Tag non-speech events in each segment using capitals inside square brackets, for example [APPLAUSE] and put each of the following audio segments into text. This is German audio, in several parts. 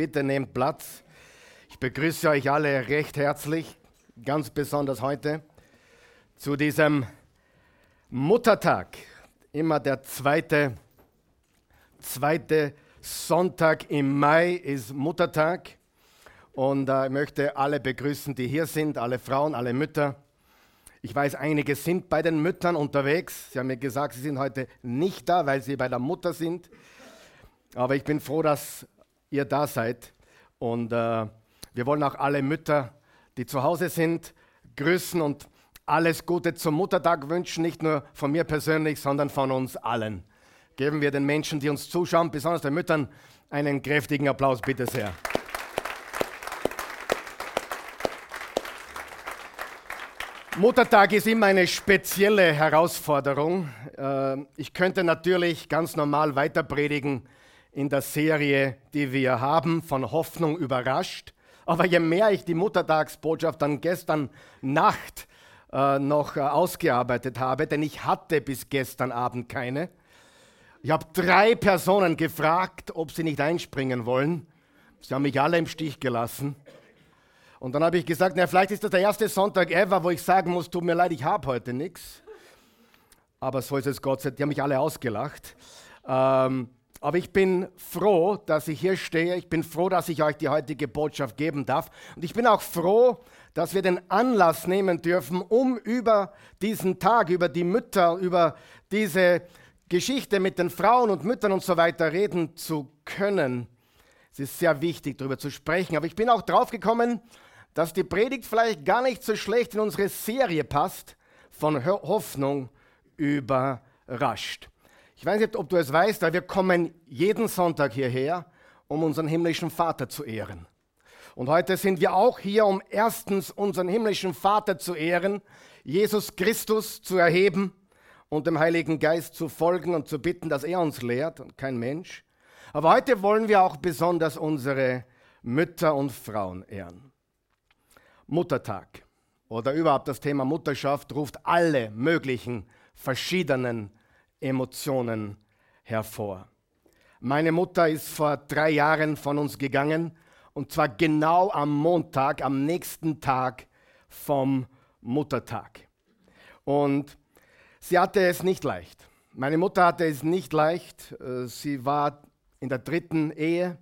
Bitte nehmt Platz. Ich begrüße euch alle recht herzlich, ganz besonders heute, zu diesem Muttertag. Immer der zweite, zweite Sonntag im Mai ist Muttertag. Und äh, ich möchte alle begrüßen, die hier sind, alle Frauen, alle Mütter. Ich weiß, einige sind bei den Müttern unterwegs. Sie haben mir gesagt, sie sind heute nicht da, weil sie bei der Mutter sind. Aber ich bin froh, dass ihr da seid. Und äh, wir wollen auch alle Mütter, die zu Hause sind, grüßen und alles Gute zum Muttertag wünschen, nicht nur von mir persönlich, sondern von uns allen. Geben wir den Menschen, die uns zuschauen, besonders den Müttern, einen kräftigen Applaus, bitte sehr. Muttertag ist immer eine spezielle Herausforderung. Äh, ich könnte natürlich ganz normal weiter predigen in der Serie, die wir haben, von Hoffnung überrascht. Aber je mehr ich die Muttertagsbotschaft dann gestern Nacht äh, noch äh, ausgearbeitet habe, denn ich hatte bis gestern Abend keine. Ich habe drei Personen gefragt, ob sie nicht einspringen wollen. Sie haben mich alle im Stich gelassen. Und dann habe ich gesagt, na, vielleicht ist das der erste Sonntag ever, wo ich sagen muss, tut mir leid, ich habe heute nichts. Aber so ist es Gott sei Dank, die haben mich alle ausgelacht. Ähm, aber ich bin froh, dass ich hier stehe. Ich bin froh, dass ich euch die heutige Botschaft geben darf. Und ich bin auch froh, dass wir den Anlass nehmen dürfen, um über diesen Tag, über die Mütter, über diese Geschichte mit den Frauen und Müttern und so weiter reden zu können. Es ist sehr wichtig, darüber zu sprechen. Aber ich bin auch drauf gekommen, dass die Predigt vielleicht gar nicht so schlecht in unsere Serie passt, von Hoffnung überrascht. Ich weiß nicht, ob du es weißt, aber wir kommen jeden Sonntag hierher, um unseren himmlischen Vater zu ehren. Und heute sind wir auch hier, um erstens unseren himmlischen Vater zu ehren, Jesus Christus zu erheben und dem Heiligen Geist zu folgen und zu bitten, dass er uns lehrt und kein Mensch. Aber heute wollen wir auch besonders unsere Mütter und Frauen ehren. Muttertag oder überhaupt das Thema Mutterschaft ruft alle möglichen verschiedenen Emotionen hervor. Meine Mutter ist vor drei Jahren von uns gegangen und zwar genau am Montag, am nächsten Tag vom Muttertag. Und sie hatte es nicht leicht. Meine Mutter hatte es nicht leicht. Äh, sie war in der dritten Ehe.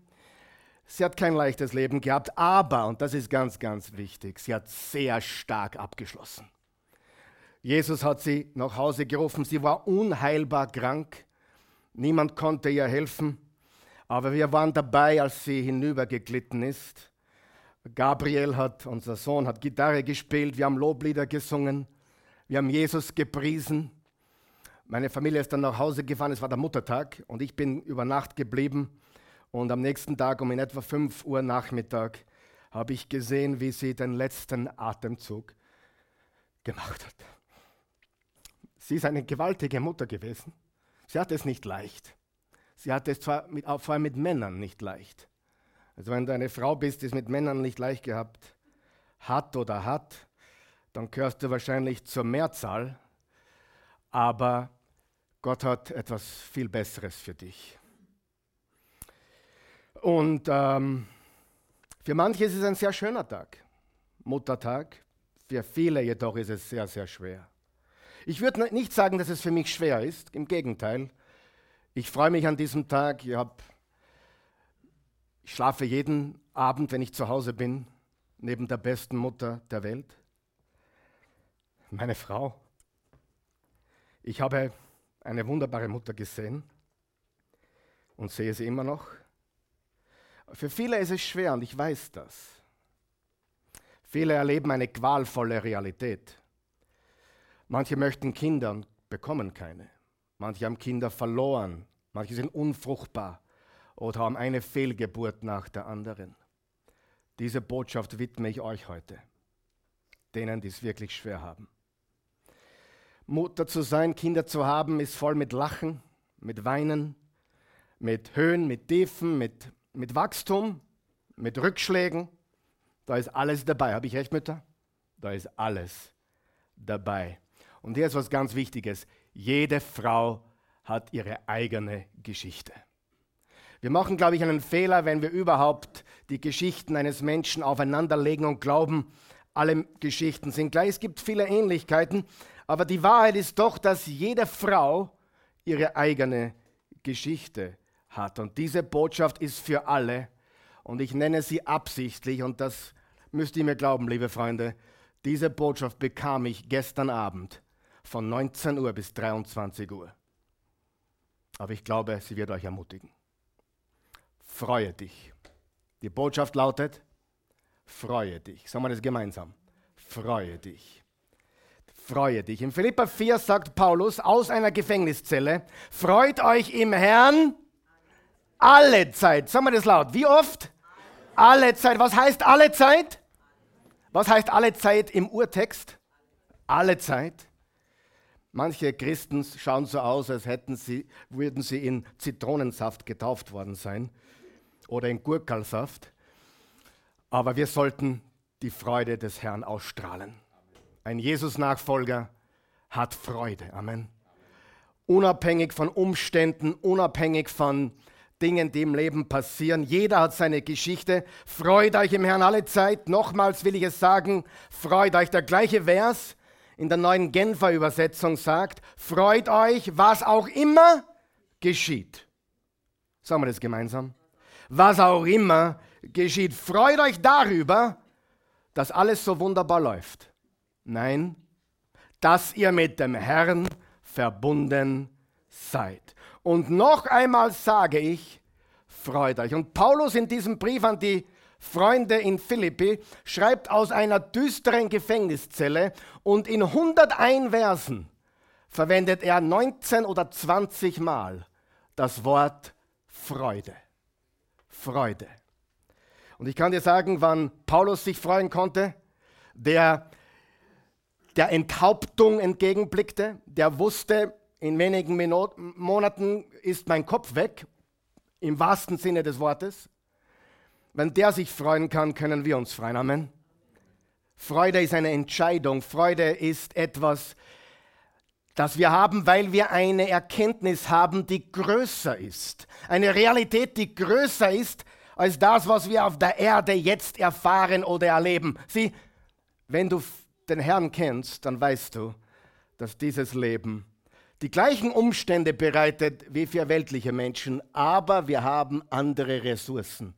Sie hat kein leichtes Leben gehabt, aber, und das ist ganz, ganz wichtig, sie hat sehr stark abgeschlossen. Jesus hat sie nach Hause gerufen. Sie war unheilbar krank. Niemand konnte ihr helfen. Aber wir waren dabei, als sie hinübergeglitten ist. Gabriel hat, unser Sohn, hat Gitarre gespielt. Wir haben Loblieder gesungen. Wir haben Jesus gepriesen. Meine Familie ist dann nach Hause gefahren. Es war der Muttertag und ich bin über Nacht geblieben. Und am nächsten Tag um in etwa 5 Uhr Nachmittag habe ich gesehen, wie sie den letzten Atemzug gemacht hat. Sie ist eine gewaltige Mutter gewesen. Sie hatte es nicht leicht. Sie hatte es zwar mit, vor allem mit Männern nicht leicht. Also wenn du eine Frau bist, die es mit Männern nicht leicht gehabt hat oder hat, dann gehörst du wahrscheinlich zur Mehrzahl. Aber Gott hat etwas viel Besseres für dich. Und ähm, für manche ist es ein sehr schöner Tag, Muttertag. Für viele jedoch ist es sehr, sehr schwer. Ich würde nicht sagen, dass es für mich schwer ist, im Gegenteil. Ich freue mich an diesem Tag. Ich, hab, ich schlafe jeden Abend, wenn ich zu Hause bin, neben der besten Mutter der Welt, meine Frau. Ich habe eine wunderbare Mutter gesehen und sehe sie immer noch. Für viele ist es schwer und ich weiß das. Viele erleben eine qualvolle Realität. Manche möchten Kinder und bekommen keine. Manche haben Kinder verloren. Manche sind unfruchtbar oder haben eine Fehlgeburt nach der anderen. Diese Botschaft widme ich euch heute, denen, die es wirklich schwer haben. Mutter zu sein, Kinder zu haben, ist voll mit Lachen, mit Weinen, mit Höhen, mit Tiefen, mit, mit Wachstum, mit Rückschlägen. Da ist alles dabei. Habe ich recht, Mütter? Da ist alles dabei. Und hier ist was ganz Wichtiges. Jede Frau hat ihre eigene Geschichte. Wir machen, glaube ich, einen Fehler, wenn wir überhaupt die Geschichten eines Menschen aufeinanderlegen und glauben, alle Geschichten sind gleich. Es gibt viele Ähnlichkeiten, aber die Wahrheit ist doch, dass jede Frau ihre eigene Geschichte hat. Und diese Botschaft ist für alle. Und ich nenne sie absichtlich, und das müsst ihr mir glauben, liebe Freunde, diese Botschaft bekam ich gestern Abend von 19 Uhr bis 23 Uhr. Aber ich glaube, sie wird euch ermutigen. Freue dich. Die Botschaft lautet, freue dich. Sagen wir das gemeinsam. Freue dich. Freue dich. In Philippa 4 sagt Paulus aus einer Gefängniszelle, freut euch im Herrn alle Zeit. Sagen wir das laut. Wie oft? Alle Zeit. Was heißt alle Zeit? Was heißt alle Zeit im Urtext? Alle Zeit. Manche Christen schauen so aus, als hätten sie, würden sie in Zitronensaft getauft worden sein oder in Gurkalsaft. Aber wir sollten die Freude des Herrn ausstrahlen. Ein Jesus-Nachfolger hat Freude. Amen. Unabhängig von Umständen, unabhängig von Dingen, die im Leben passieren. Jeder hat seine Geschichte. Freut euch im Herrn alle Zeit. Nochmals will ich es sagen, freut euch. Der gleiche Vers in der neuen Genfer Übersetzung sagt, freut euch, was auch immer geschieht. Sagen wir das gemeinsam. Was auch immer geschieht. Freut euch darüber, dass alles so wunderbar läuft. Nein, dass ihr mit dem Herrn verbunden seid. Und noch einmal sage ich, freut euch. Und Paulus in diesem Brief an die Freunde in Philippi schreibt aus einer düsteren Gefängniszelle und in 101 Versen verwendet er 19 oder 20 Mal das Wort Freude. Freude. Und ich kann dir sagen, wann Paulus sich freuen konnte, der der Enthauptung entgegenblickte, der wusste, in wenigen Monaten ist mein Kopf weg, im wahrsten Sinne des Wortes. Wenn der sich freuen kann, können wir uns freuen. Amen. Freude ist eine Entscheidung. Freude ist etwas, das wir haben, weil wir eine Erkenntnis haben, die größer ist. Eine Realität, die größer ist als das, was wir auf der Erde jetzt erfahren oder erleben. Sieh, wenn du den Herrn kennst, dann weißt du, dass dieses Leben die gleichen Umstände bereitet wie für weltliche Menschen, aber wir haben andere Ressourcen.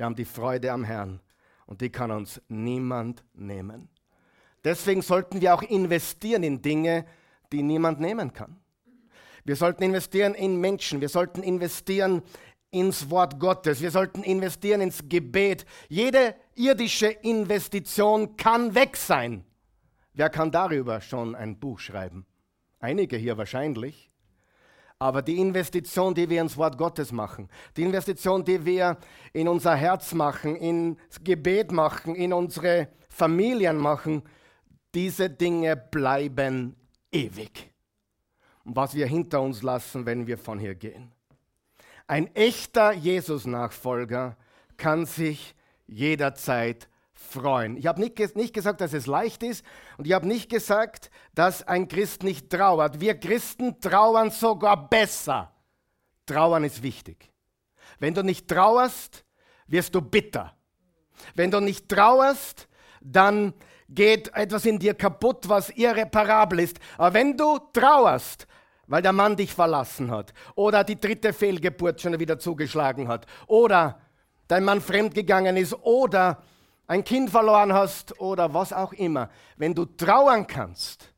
Wir haben die Freude am Herrn und die kann uns niemand nehmen. Deswegen sollten wir auch investieren in Dinge, die niemand nehmen kann. Wir sollten investieren in Menschen, wir sollten investieren ins Wort Gottes, wir sollten investieren ins Gebet. Jede irdische Investition kann weg sein. Wer kann darüber schon ein Buch schreiben? Einige hier wahrscheinlich. Aber die Investition, die wir ins Wort Gottes machen, die Investition, die wir in unser Herz machen, ins Gebet machen, in unsere Familien machen, diese Dinge bleiben ewig. Und was wir hinter uns lassen, wenn wir von hier gehen. Ein echter Jesus-Nachfolger kann sich jederzeit freuen. Ich habe nicht, nicht gesagt, dass es leicht ist und ich habe nicht gesagt, dass ein Christ nicht trauert. Wir Christen trauern sogar besser. Trauern ist wichtig. Wenn du nicht trauerst, wirst du bitter. Wenn du nicht trauerst, dann geht etwas in dir kaputt, was irreparabel ist. Aber wenn du trauerst, weil der Mann dich verlassen hat oder die dritte Fehlgeburt schon wieder zugeschlagen hat oder dein Mann fremdgegangen ist oder ein Kind verloren hast oder was auch immer, wenn du trauern kannst,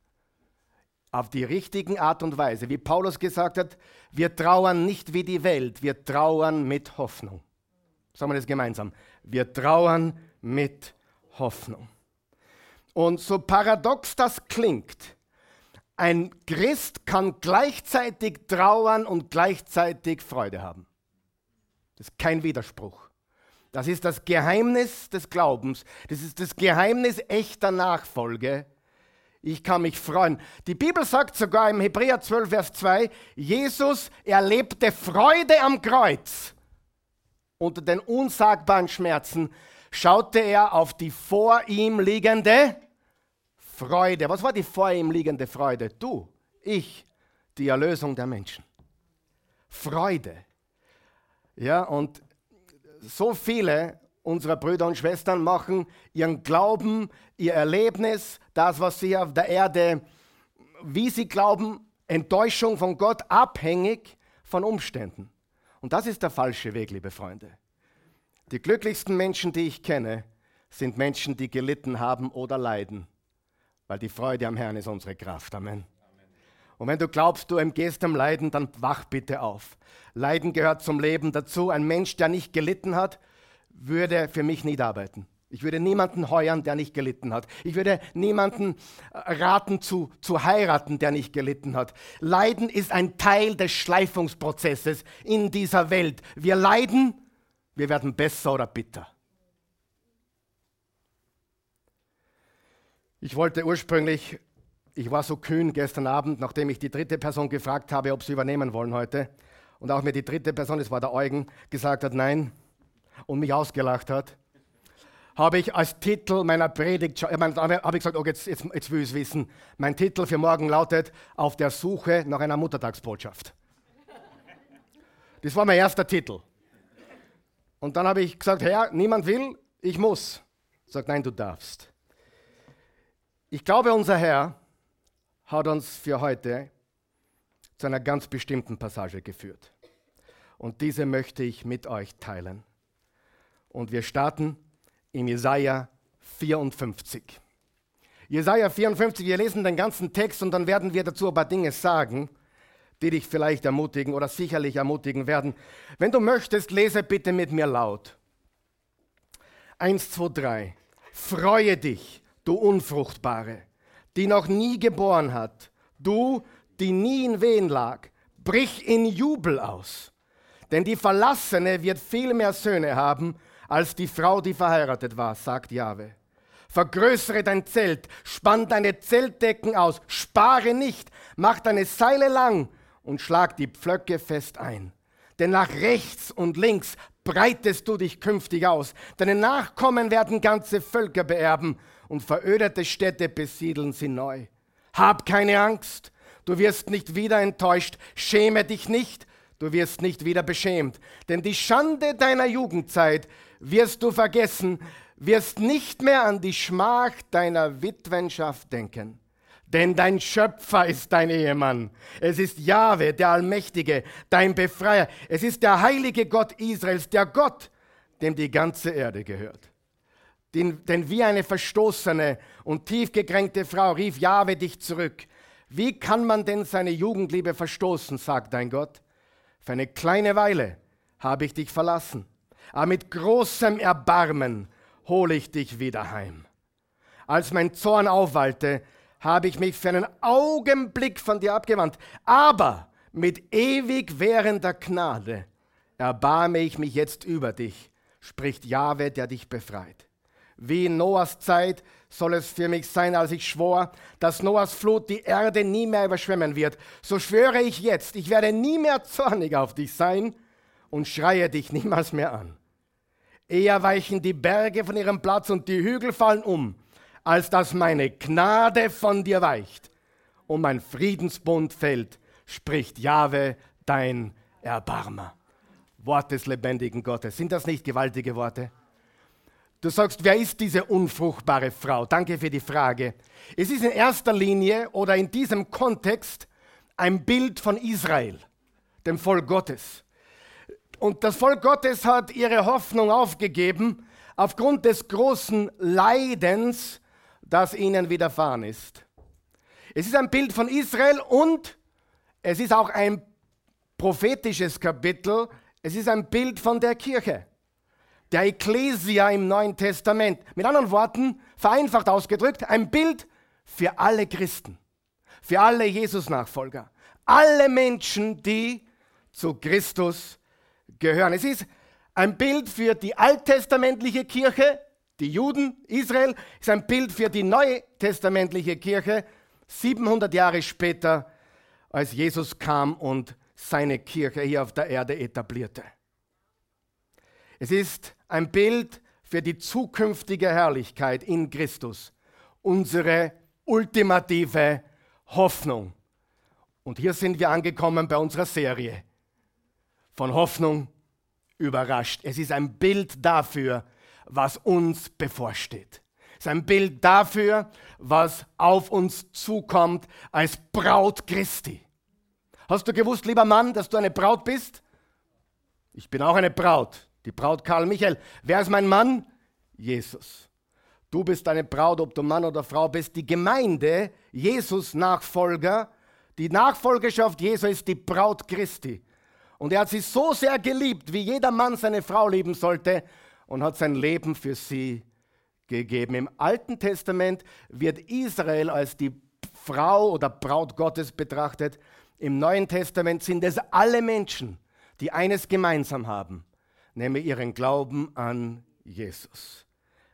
auf die richtigen Art und Weise, wie Paulus gesagt hat, wir trauern nicht wie die Welt, wir trauern mit Hoffnung. Sagen wir das gemeinsam. Wir trauern mit Hoffnung. Und so paradox das klingt, ein Christ kann gleichzeitig trauern und gleichzeitig Freude haben. Das ist kein Widerspruch. Das ist das Geheimnis des Glaubens. Das ist das Geheimnis echter Nachfolge. Ich kann mich freuen. Die Bibel sagt sogar im Hebräer 12, Vers 2, Jesus erlebte Freude am Kreuz. Unter den unsagbaren Schmerzen schaute er auf die vor ihm liegende Freude. Was war die vor ihm liegende Freude? Du, ich, die Erlösung der Menschen. Freude. Ja, und so viele unserer Brüder und Schwestern machen ihren Glauben, ihr Erlebnis, das, was sie auf der Erde, wie sie glauben, Enttäuschung von Gott abhängig von Umständen. Und das ist der falsche Weg, liebe Freunde. Die glücklichsten Menschen, die ich kenne, sind Menschen, die gelitten haben oder leiden, weil die Freude am Herrn ist unsere Kraft. Amen. Und wenn du glaubst, du gehst am Leiden, dann wach bitte auf. Leiden gehört zum Leben dazu. Ein Mensch, der nicht gelitten hat, würde für mich nicht arbeiten. Ich würde niemanden heuern, der nicht gelitten hat. Ich würde niemanden äh, raten zu, zu heiraten, der nicht gelitten hat. Leiden ist ein Teil des Schleifungsprozesses in dieser Welt. Wir leiden, wir werden besser oder bitter. Ich wollte ursprünglich ich war so kühn gestern Abend, nachdem ich die dritte Person gefragt habe, ob sie übernehmen wollen heute. Und auch mir die dritte Person, das war der Eugen, gesagt hat, nein und mich ausgelacht hat, habe ich als Titel meiner Predigt, äh, habe ich gesagt, okay, jetzt, jetzt, jetzt will ich es wissen. Mein Titel für morgen lautet Auf der Suche nach einer Muttertagsbotschaft. Das war mein erster Titel. Und dann habe ich gesagt, Herr, niemand will, ich muss. Sagt, nein, du darfst. Ich glaube, unser Herr hat uns für heute zu einer ganz bestimmten Passage geführt. Und diese möchte ich mit euch teilen. Und wir starten in Jesaja 54. Jesaja 54, wir lesen den ganzen Text und dann werden wir dazu ein paar Dinge sagen, die dich vielleicht ermutigen oder sicherlich ermutigen werden. Wenn du möchtest, lese bitte mit mir laut. Eins, zwei, drei. Freue dich, du Unfruchtbare die noch nie geboren hat, du, die nie in Wehen lag, brich in Jubel aus. Denn die Verlassene wird viel mehr Söhne haben als die Frau, die verheiratet war, sagt Jahwe. Vergrößere dein Zelt, spann deine Zeltdecken aus, spare nicht, mach deine Seile lang und schlag die Pflöcke fest ein. Denn nach rechts und links breitest du dich künftig aus. Deine Nachkommen werden ganze Völker beerben und verödete Städte besiedeln sie neu. Hab keine Angst, du wirst nicht wieder enttäuscht, schäme dich nicht, du wirst nicht wieder beschämt, denn die Schande deiner Jugendzeit wirst du vergessen, wirst nicht mehr an die Schmach deiner Witwenschaft denken. Denn dein Schöpfer ist dein Ehemann. Es ist Jahwe, der Allmächtige, dein Befreier. Es ist der heilige Gott Israels, der Gott, dem die ganze Erde gehört. Denn, wie eine verstoßene und tief gekränkte Frau rief Jahwe dich zurück. Wie kann man denn seine Jugendliebe verstoßen, sagt dein Gott? Für eine kleine Weile habe ich dich verlassen, aber mit großem Erbarmen hole ich dich wieder heim. Als mein Zorn aufwallte, habe ich mich für einen Augenblick von dir abgewandt, aber mit ewig währender Gnade erbarme ich mich jetzt über dich, spricht Jahwe, der dich befreit. Wie in Noahs Zeit soll es für mich sein, als ich schwor, dass Noahs Flut die Erde nie mehr überschwemmen wird. So schwöre ich jetzt, ich werde nie mehr zornig auf dich sein und schreie dich niemals mehr an. Eher weichen die Berge von ihrem Platz und die Hügel fallen um, als dass meine Gnade von dir weicht und mein Friedensbund fällt, spricht Jahwe, dein Erbarmer. Wort des lebendigen Gottes. Sind das nicht gewaltige Worte? Du sagst, wer ist diese unfruchtbare Frau? Danke für die Frage. Es ist in erster Linie oder in diesem Kontext ein Bild von Israel, dem Volk Gottes. Und das Volk Gottes hat ihre Hoffnung aufgegeben aufgrund des großen Leidens, das ihnen widerfahren ist. Es ist ein Bild von Israel und es ist auch ein prophetisches Kapitel. Es ist ein Bild von der Kirche der Ekklesia im Neuen Testament. Mit anderen Worten, vereinfacht ausgedrückt, ein Bild für alle Christen, für alle Jesus-Nachfolger, alle Menschen, die zu Christus gehören. Es ist ein Bild für die alttestamentliche Kirche, die Juden, Israel, ist ein Bild für die neutestamentliche Kirche, 700 Jahre später, als Jesus kam und seine Kirche hier auf der Erde etablierte. Es ist ein Bild für die zukünftige Herrlichkeit in Christus, unsere ultimative Hoffnung. Und hier sind wir angekommen bei unserer Serie von Hoffnung überrascht. Es ist ein Bild dafür, was uns bevorsteht. Es ist ein Bild dafür, was auf uns zukommt als Braut Christi. Hast du gewusst, lieber Mann, dass du eine Braut bist? Ich bin auch eine Braut, die Braut Karl Michael. Wer ist mein Mann? Jesus. Du bist eine Braut, ob du Mann oder Frau bist. Die Gemeinde, Jesus-Nachfolger, die Nachfolgerschaft Jesu ist die Braut Christi. Und er hat sie so sehr geliebt, wie jeder Mann seine Frau lieben sollte, und hat sein Leben für sie gegeben. Im Alten Testament wird Israel als die Frau oder Braut Gottes betrachtet. Im Neuen Testament sind es alle Menschen, die eines gemeinsam haben, nämlich ihren Glauben an Jesus.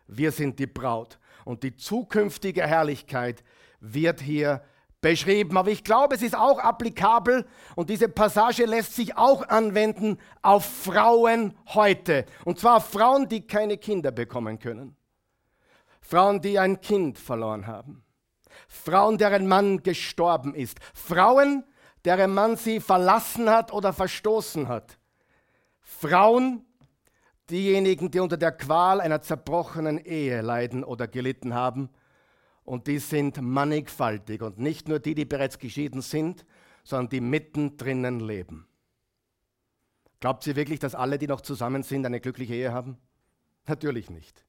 Wir sind die Braut und die zukünftige Herrlichkeit wird hier beschrieben. Aber ich glaube, es ist auch applikabel und diese Passage lässt sich auch anwenden auf Frauen heute. Und zwar Frauen, die keine Kinder bekommen können. Frauen, die ein Kind verloren haben. Frauen, deren Mann gestorben ist. Frauen, deren Mann sie verlassen hat oder verstoßen hat. Frauen, diejenigen, die unter der Qual einer zerbrochenen Ehe leiden oder gelitten haben. Und die sind mannigfaltig. Und nicht nur die, die bereits geschieden sind, sondern die mittendrin leben. Glaubt sie wirklich, dass alle, die noch zusammen sind, eine glückliche Ehe haben? Natürlich nicht.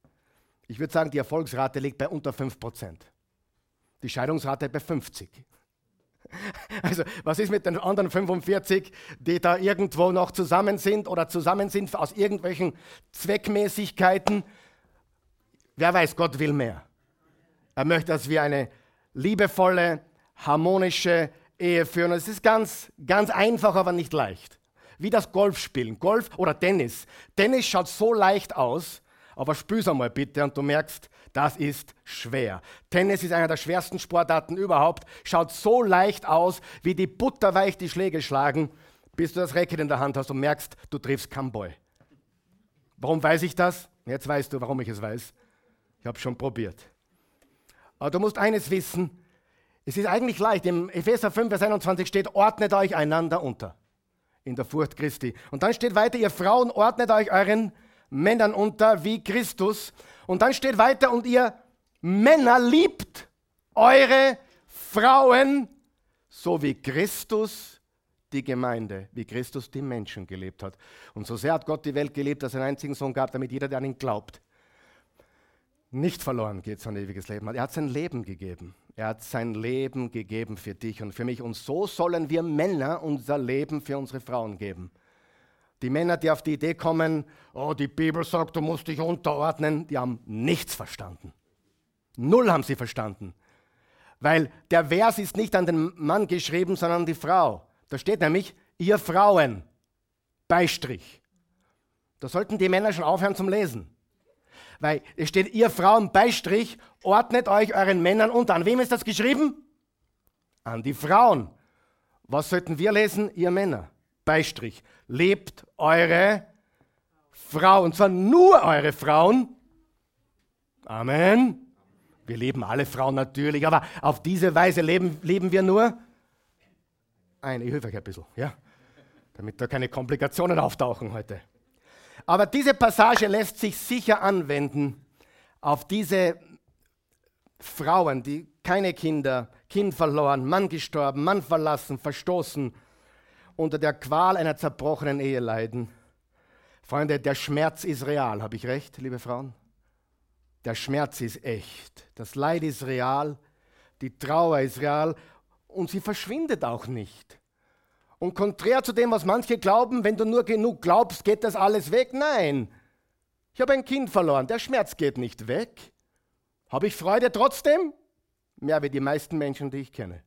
Ich würde sagen, die Erfolgsrate liegt bei unter 5%. Die Scheidungsrate bei 50. [LAUGHS] Also, was ist mit den anderen 45, die da irgendwo noch zusammen sind oder zusammen sind aus irgendwelchen Zweckmäßigkeiten? Wer weiß, Gott will mehr. Er möchte, dass wir eine liebevolle, harmonische Ehe führen. Es ist ganz, ganz einfach, aber nicht leicht. Wie das Golfspielen. Golf oder Tennis. Tennis schaut so leicht aus, aber spür's einmal bitte und du merkst, das ist schwer. Tennis ist einer der schwersten Sportarten überhaupt. Schaut so leicht aus, wie die butterweich die Schläge schlagen, bis du das Racket in der Hand hast und merkst, du triffst keinen Ball. Warum weiß ich das? Jetzt weißt du, warum ich es weiß. Ich habe schon probiert. Aber du musst eines wissen, es ist eigentlich leicht. Im Epheser 5, Vers 21 steht, ordnet euch einander unter in der Furcht Christi. Und dann steht weiter, ihr Frauen, ordnet euch euren Männern unter wie Christus. Und dann steht weiter, und ihr Männer liebt eure Frauen, so wie Christus die Gemeinde, wie Christus die Menschen gelebt hat. Und so sehr hat Gott die Welt gelebt, dass er einen einzigen Sohn gab, damit jeder, der an ihn glaubt, nicht verloren geht, sein ewiges Leben hat. Er hat sein Leben gegeben. Er hat sein Leben gegeben für dich und für mich. Und so sollen wir Männer unser Leben für unsere Frauen geben. Die Männer, die auf die Idee kommen, oh, die Bibel sagt, du musst dich unterordnen, die haben nichts verstanden. Null haben sie verstanden. Weil der Vers ist nicht an den Mann geschrieben, sondern an die Frau. Da steht nämlich, ihr Frauen, Beistrich. Da sollten die Männer schon aufhören zum Lesen. Weil es steht, ihr Frauen, Beistrich, ordnet euch euren Männern unter. An wem ist das geschrieben? An die Frauen. Was sollten wir lesen? Ihr Männer. Beistrich. Lebt eure Frauen, und zwar nur eure Frauen. Amen. Wir leben alle Frauen natürlich, aber auf diese Weise leben, leben wir nur eine. Ich helfe euch ein bisschen, ja? damit da keine Komplikationen auftauchen heute. Aber diese Passage lässt sich sicher anwenden auf diese Frauen, die keine Kinder, Kind verloren, Mann gestorben, Mann verlassen, verstoßen, unter der Qual einer zerbrochenen Ehe leiden. Freunde, der Schmerz ist real, habe ich recht, liebe Frauen? Der Schmerz ist echt, das Leid ist real, die Trauer ist real und sie verschwindet auch nicht. Und konträr zu dem, was manche glauben, wenn du nur genug glaubst, geht das alles weg. Nein, ich habe ein Kind verloren, der Schmerz geht nicht weg. Habe ich Freude trotzdem? Mehr wie die meisten Menschen, die ich kenne.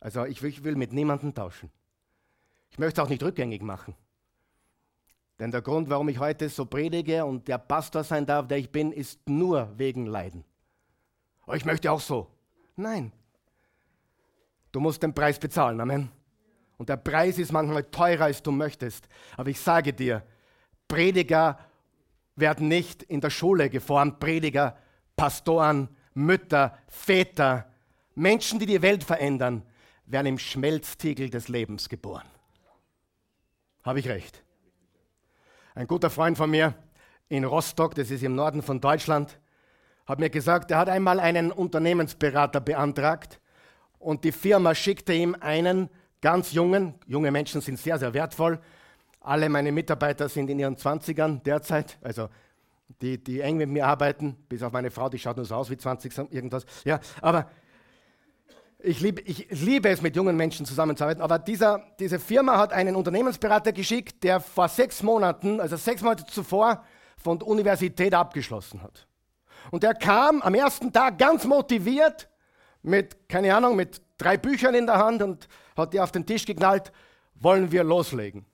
Also ich will, mit niemandem tauschen. Ich möchte es auch nicht rückgängig machen. Denn der Grund, warum ich heute so predige und der Pastor sein darf, der ich bin, ist nur wegen Leiden. Aber ich möchte auch so. Nein. Du musst den Preis bezahlen. Amen. Und der Preis ist manchmal teurer, als du möchtest. Aber ich sage dir, Prediger werden nicht in der Schule geformt. Prediger, Pastoren, Mütter, Väter, Menschen, die die Welt verändern, werden im Schmelztiegel des Lebens geboren. Habe ich recht? Ein guter Freund von mir in Rostock, das ist im Norden von Deutschland, hat mir gesagt, er hat einmal einen Unternehmensberater beantragt und die Firma schickte ihm einen ganz jungen, junge Menschen sind sehr, sehr wertvoll. Alle meine Mitarbeiter sind in ihren 20ern derzeit, also die, die eng mit mir arbeiten, bis auf meine Frau, die schaut nur so aus wie 20 irgendwas. Ja, aber ich liebe, ich liebe es, mit jungen Menschen zusammenzuarbeiten. Aber dieser, diese Firma hat einen Unternehmensberater geschickt, der vor sechs Monaten, also sechs Monate zuvor, von der Universität abgeschlossen hat. Und er kam am ersten Tag ganz motiviert mit, keine Ahnung, mit drei Büchern in der Hand und hat die auf den Tisch geknallt, wollen wir loslegen.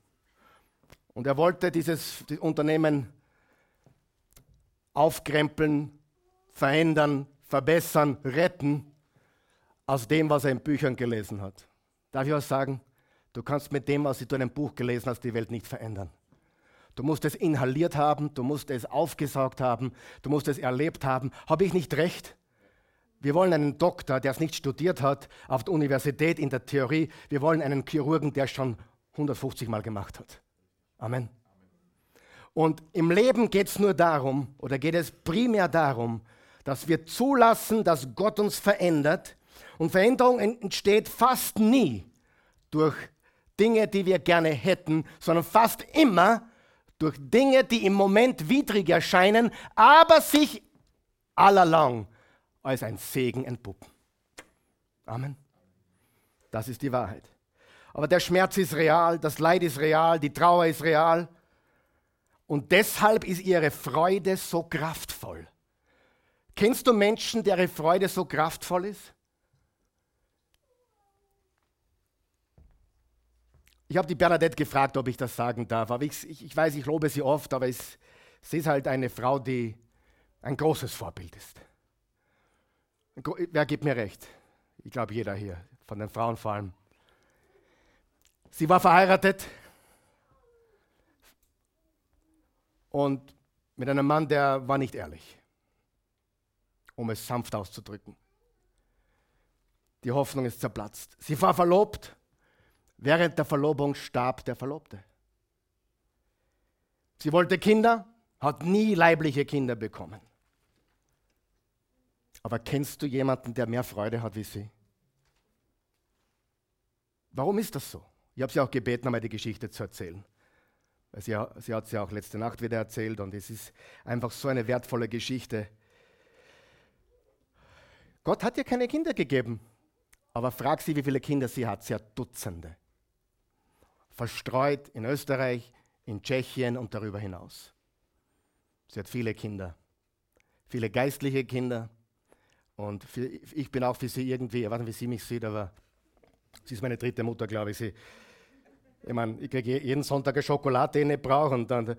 Und er wollte dieses Unternehmen aufkrempeln, verändern, verbessern, retten aus dem, was er in Büchern gelesen hat. Darf ich was sagen? Du kannst mit dem, was du in einem Buch gelesen hast, die Welt nicht verändern. Du musst es inhaliert haben, du musst es aufgesaugt haben, du musst es erlebt haben. Habe ich nicht recht? Wir wollen einen Doktor, der es nicht studiert hat, auf der Universität in der Theorie. Wir wollen einen Chirurgen, der es schon 150 Mal gemacht hat. Amen. Und im Leben geht es nur darum, oder geht es primär darum, dass wir zulassen, dass Gott uns verändert. Und Veränderung entsteht fast nie durch Dinge, die wir gerne hätten, sondern fast immer durch Dinge, die im Moment widrig erscheinen, aber sich allerlang als ein Segen entpuppen. Amen. Das ist die Wahrheit. Aber der Schmerz ist real, das Leid ist real, die Trauer ist real. Und deshalb ist ihre Freude so kraftvoll. Kennst du Menschen, deren Freude so kraftvoll ist? Ich habe die Bernadette gefragt, ob ich das sagen darf. Aber ich, ich, ich weiß, ich lobe sie oft, aber es, sie ist halt eine Frau, die ein großes Vorbild ist. Wer gibt mir recht? Ich glaube, jeder hier, von den Frauen vor allem. Sie war verheiratet und mit einem Mann, der war nicht ehrlich, um es sanft auszudrücken. Die Hoffnung ist zerplatzt. Sie war verlobt. Während der Verlobung starb der Verlobte. Sie wollte Kinder, hat nie leibliche Kinder bekommen. Aber kennst du jemanden, der mehr Freude hat wie sie? Warum ist das so? Ich habe sie auch gebeten, einmal die Geschichte zu erzählen. Sie, sie hat sie auch letzte Nacht wieder erzählt und es ist einfach so eine wertvolle Geschichte. Gott hat ihr keine Kinder gegeben, aber frag sie, wie viele Kinder sie hat. Sie hat Dutzende. Verstreut in Österreich, in Tschechien und darüber hinaus. Sie hat viele Kinder, viele geistliche Kinder, und für, ich bin auch für sie irgendwie, ich weiß nicht, wie sie mich sieht, aber sie ist meine dritte Mutter, glaube ich. Sie, ich meine, ich kriege jeden Sonntag eine Schokolade, die ich nicht brauche. Und dann,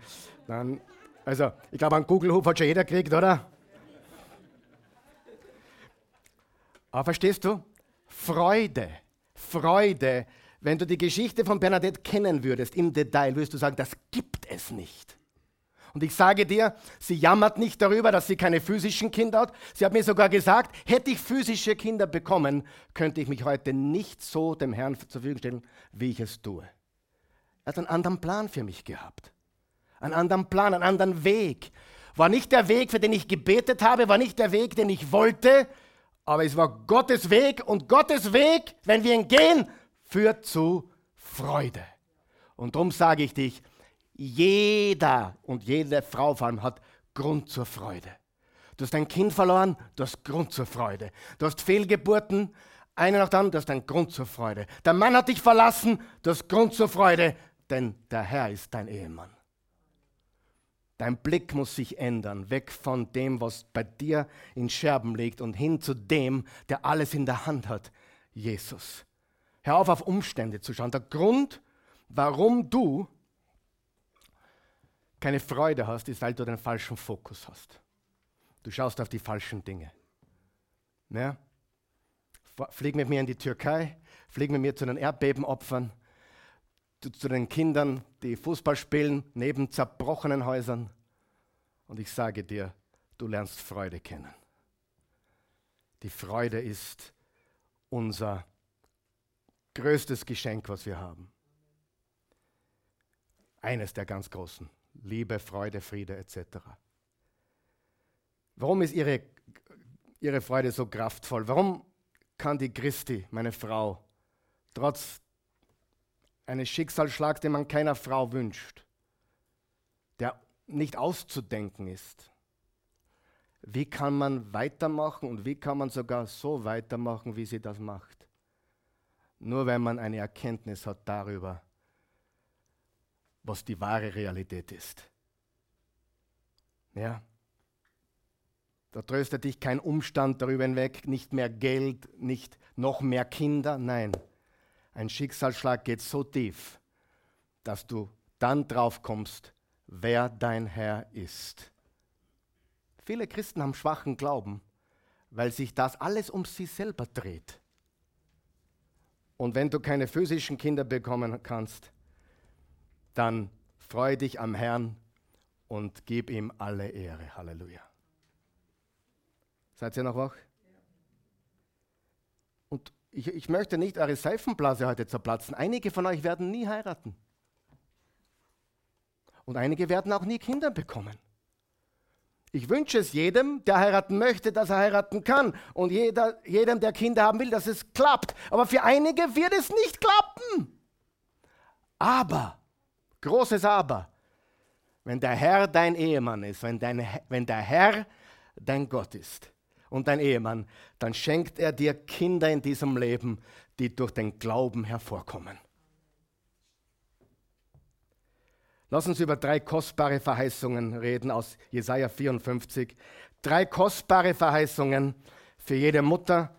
dann, also, ich glaube, einen Kugelhub hat schon jeder gekriegt, oder? Aber verstehst du? Freude, Freude. Wenn du die Geschichte von Bernadette kennen würdest im Detail, würdest du sagen, das gibt es nicht. Und ich sage dir, sie jammert nicht darüber, dass sie keine physischen Kinder hat. Sie hat mir sogar gesagt, hätte ich physische Kinder bekommen, könnte ich mich heute nicht so dem Herrn zur Verfügung stellen, wie ich es tue. Er hat einen anderen Plan für mich gehabt. Einen anderen Plan, einen anderen Weg. War nicht der Weg, für den ich gebetet habe, war nicht der Weg, den ich wollte, aber es war Gottes Weg und Gottes Weg, wenn wir ihn gehen, führt zu Freude. Und darum sage ich dich, jeder und jede Frau vor allem hat Grund zur Freude. Du hast ein Kind verloren, du hast Grund zur Freude. Du hast Fehlgeburten, eine nach der anderen, du hast einen Grund zur Freude. Der Mann hat dich verlassen, du hast Grund zur Freude, denn der Herr ist dein Ehemann. Dein Blick muss sich ändern, weg von dem, was bei dir in Scherben liegt und hin zu dem, der alles in der Hand hat, Jesus. Hör auf, auf Umstände zu schauen. Der Grund, warum du keine Freude hast, ist, weil du den falschen Fokus hast. Du schaust auf die falschen Dinge. Ja? Flieg mit mir in die Türkei, flieg mit mir zu den Erdbebenopfern, zu den Kindern, die Fußball spielen, neben zerbrochenen Häusern. Und ich sage dir, du lernst Freude kennen. Die Freude ist unser größtes Geschenk, was wir haben. Eines der ganz großen Liebe, Freude, Friede etc. Warum ist ihre, ihre Freude so kraftvoll? Warum kann die Christi, meine Frau, trotz eines Schicksalsschlags, den man keiner Frau wünscht, der nicht auszudenken ist, wie kann man weitermachen und wie kann man sogar so weitermachen, wie sie das macht? Nur wenn man eine Erkenntnis hat darüber, was die wahre Realität ist. Ja. Da tröstet dich kein Umstand darüber hinweg, nicht mehr Geld, nicht noch mehr Kinder. Nein, ein Schicksalsschlag geht so tief, dass du dann drauf kommst, wer dein Herr ist. Viele Christen haben schwachen Glauben, weil sich das alles um sie selber dreht. Und wenn du keine physischen Kinder bekommen kannst, dann freue dich am Herrn und gib ihm alle Ehre. Halleluja. Seid ihr noch wach? Und ich, ich möchte nicht eure Seifenblase heute zerplatzen. Einige von euch werden nie heiraten. Und einige werden auch nie Kinder bekommen. Ich wünsche es jedem, der heiraten möchte, dass er heiraten kann. Und jeder, jedem, der Kinder haben will, dass es klappt. Aber für einige wird es nicht klappen. Aber Großes Aber. Wenn der Herr dein Ehemann ist, wenn, dein, wenn der Herr dein Gott ist und dein Ehemann, dann schenkt er dir Kinder in diesem Leben, die durch den Glauben hervorkommen. Lass uns über drei kostbare Verheißungen reden aus Jesaja 54. Drei kostbare Verheißungen für jede Mutter,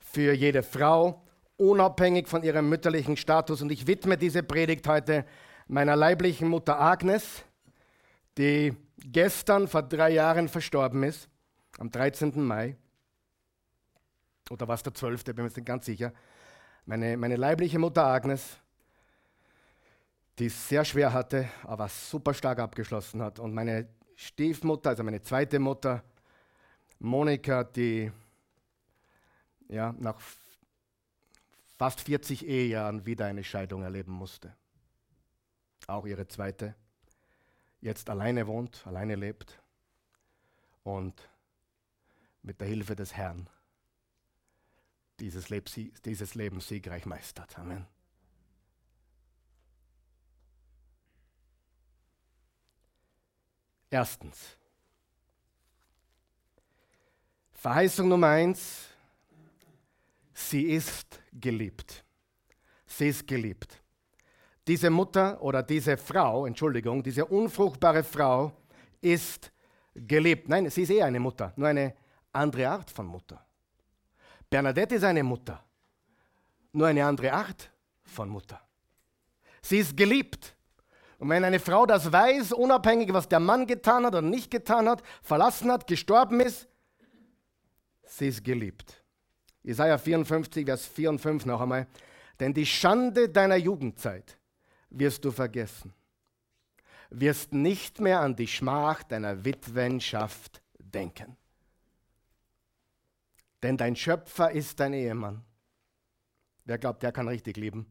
für jede Frau, unabhängig von ihrem mütterlichen Status. Und ich widme diese Predigt heute meiner leiblichen Mutter Agnes, die gestern vor drei Jahren verstorben ist, am 13. Mai. Oder war es der 12., bin mir nicht ganz sicher. Meine, meine leibliche Mutter Agnes, die es sehr schwer hatte, aber super stark abgeschlossen hat. Und meine Stiefmutter, also meine zweite Mutter, Monika, die ja, nach fast 40 Ehejahren wieder eine Scheidung erleben musste auch ihre zweite, jetzt alleine wohnt, alleine lebt und mit der Hilfe des Herrn dieses, Leb dieses Leben siegreich meistert. Amen. Erstens. Verheißung Nummer eins. Sie ist geliebt. Sie ist geliebt diese Mutter oder diese Frau, Entschuldigung, diese unfruchtbare Frau ist geliebt. Nein, sie ist eher eine Mutter, nur eine andere Art von Mutter. Bernadette ist eine Mutter, nur eine andere Art von Mutter. Sie ist geliebt. Und wenn eine Frau das weiß, unabhängig, was der Mann getan hat oder nicht getan hat, verlassen hat, gestorben ist, sie ist geliebt. Jesaja 54, Vers 4 und 5 noch einmal. Denn die Schande deiner Jugendzeit wirst du vergessen. Wirst nicht mehr an die Schmach deiner Witwenschaft denken. Denn dein Schöpfer ist dein Ehemann. Wer glaubt, der kann richtig lieben?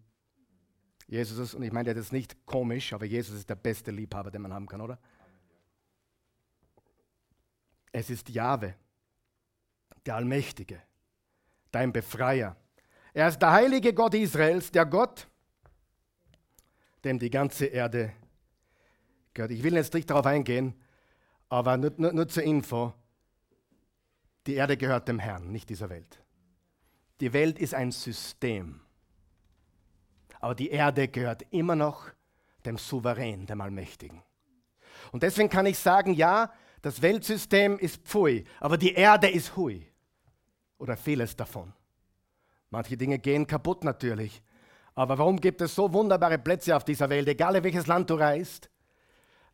Jesus ist, und ich meine das ist nicht komisch, aber Jesus ist der beste Liebhaber, den man haben kann, oder? Es ist Jahwe, der Allmächtige, dein Befreier. Er ist der heilige Gott Israels, der Gott, dem die ganze Erde gehört. Ich will jetzt nicht darauf eingehen, aber nur, nur, nur zur Info. Die Erde gehört dem Herrn, nicht dieser Welt. Die Welt ist ein System. Aber die Erde gehört immer noch dem Souverän, dem Allmächtigen. Und deswegen kann ich sagen, ja, das Weltsystem ist Pfui, aber die Erde ist Hui. Oder vieles davon. Manche Dinge gehen kaputt natürlich, aber warum gibt es so wunderbare Plätze auf dieser Welt, egal in welches Land du reist?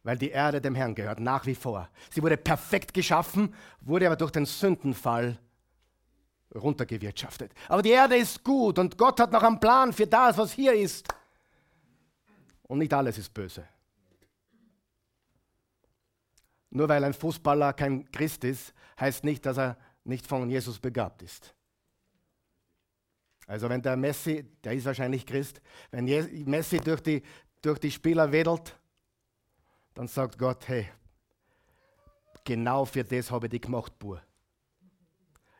Weil die Erde dem Herrn gehört, nach wie vor. Sie wurde perfekt geschaffen, wurde aber durch den Sündenfall runtergewirtschaftet. Aber die Erde ist gut und Gott hat noch einen Plan für das, was hier ist. Und nicht alles ist böse. Nur weil ein Fußballer kein Christ ist, heißt nicht, dass er nicht von Jesus begabt ist. Also wenn der Messi, der ist wahrscheinlich Christ, wenn Messi durch die, durch die Spieler wedelt, dann sagt Gott, hey, genau für das habe ich dich gemacht, Bur.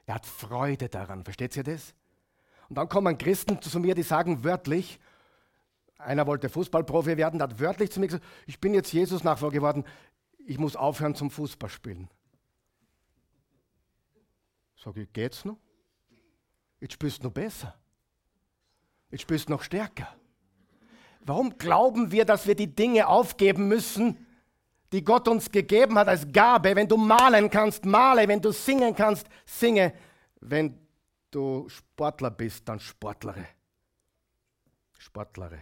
Er hat Freude daran, versteht ihr das? Und dann kommen Christen zu mir, die sagen wörtlich, einer wollte Fußballprofi werden, der hat wörtlich zu mir gesagt, ich bin jetzt Jesus Nachfolger geworden, ich muss aufhören zum Fußballspielen. Sag ich, geht's noch? Jetzt spielst du noch besser. Jetzt spielst du noch stärker. Warum glauben wir, dass wir die Dinge aufgeben müssen, die Gott uns gegeben hat als Gabe? Wenn du malen kannst, male. Wenn du singen kannst, singe. Wenn du Sportler bist, dann Sportlere. Sportlere.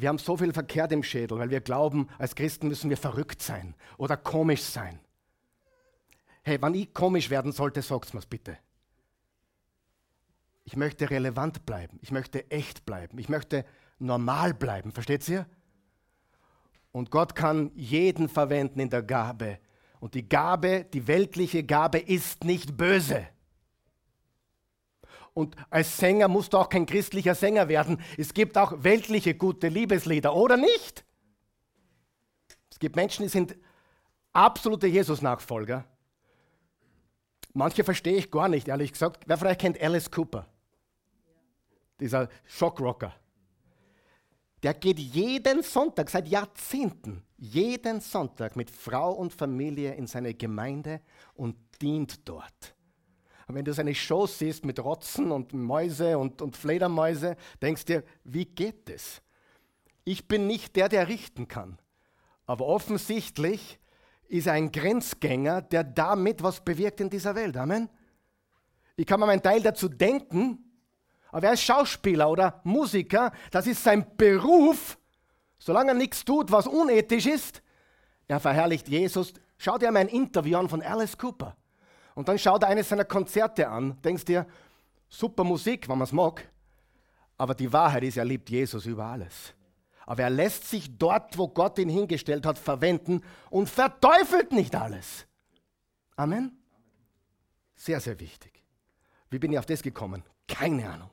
Wir haben so viel verkehrt im Schädel, weil wir glauben, als Christen müssen wir verrückt sein oder komisch sein. Hey, wenn ich komisch werden sollte, sag's mir's bitte. Ich möchte relevant bleiben. Ich möchte echt bleiben. Ich möchte normal bleiben. Versteht ihr? Und Gott kann jeden verwenden in der Gabe. Und die Gabe, die weltliche Gabe ist nicht böse. Und als Sänger musst du auch kein christlicher Sänger werden. Es gibt auch weltliche gute Liebeslieder, oder nicht? Es gibt Menschen, die sind absolute Jesus-Nachfolger. Manche verstehe ich gar nicht, ehrlich gesagt. Wer vielleicht kennt Alice Cooper? Dieser Shockrocker. Der geht jeden Sonntag, seit Jahrzehnten, jeden Sonntag mit Frau und Familie in seine Gemeinde und dient dort. Und wenn du seine Show siehst mit Rotzen und Mäuse und, und Fledermäuse, denkst dir, wie geht das? Ich bin nicht der, der richten kann. Aber offensichtlich ist ein Grenzgänger, der damit was bewirkt in dieser Welt. Amen. Ich kann mir meinen Teil dazu denken, aber er ist Schauspieler oder Musiker, das ist sein Beruf. Solange er nichts tut, was unethisch ist, er verherrlicht Jesus. Schau dir mal ein Interview an von Alice Cooper. Und dann schau dir eines seiner Konzerte an, denkst dir, super Musik, wenn man es mag, aber die Wahrheit ist, er liebt Jesus über alles. Aber er lässt sich dort, wo Gott ihn hingestellt hat, verwenden und verteufelt nicht alles. Amen? Sehr, sehr wichtig. Wie bin ich auf das gekommen? Keine Ahnung.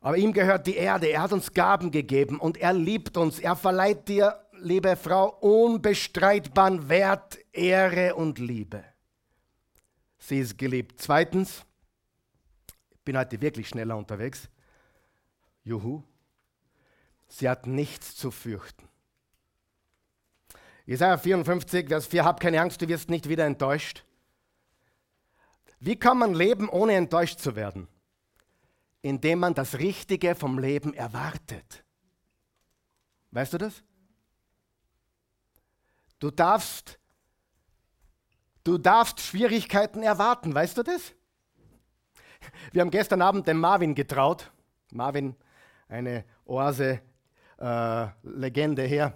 Aber ihm gehört die Erde, er hat uns Gaben gegeben und er liebt uns. Er verleiht dir liebe Frau, unbestreitbaren Wert, Ehre und Liebe. Sie ist geliebt. Zweitens, ich bin heute wirklich schneller unterwegs. Juhu. Sie hat nichts zu fürchten. Jesaja 54, Vers 4, hab keine Angst, du wirst nicht wieder enttäuscht. Wie kann man leben, ohne enttäuscht zu werden? Indem man das Richtige vom Leben erwartet. Weißt du das? Du darfst, du darfst Schwierigkeiten erwarten, weißt du das? Wir haben gestern Abend den Marvin getraut. Marvin, eine Oase-Legende äh, her.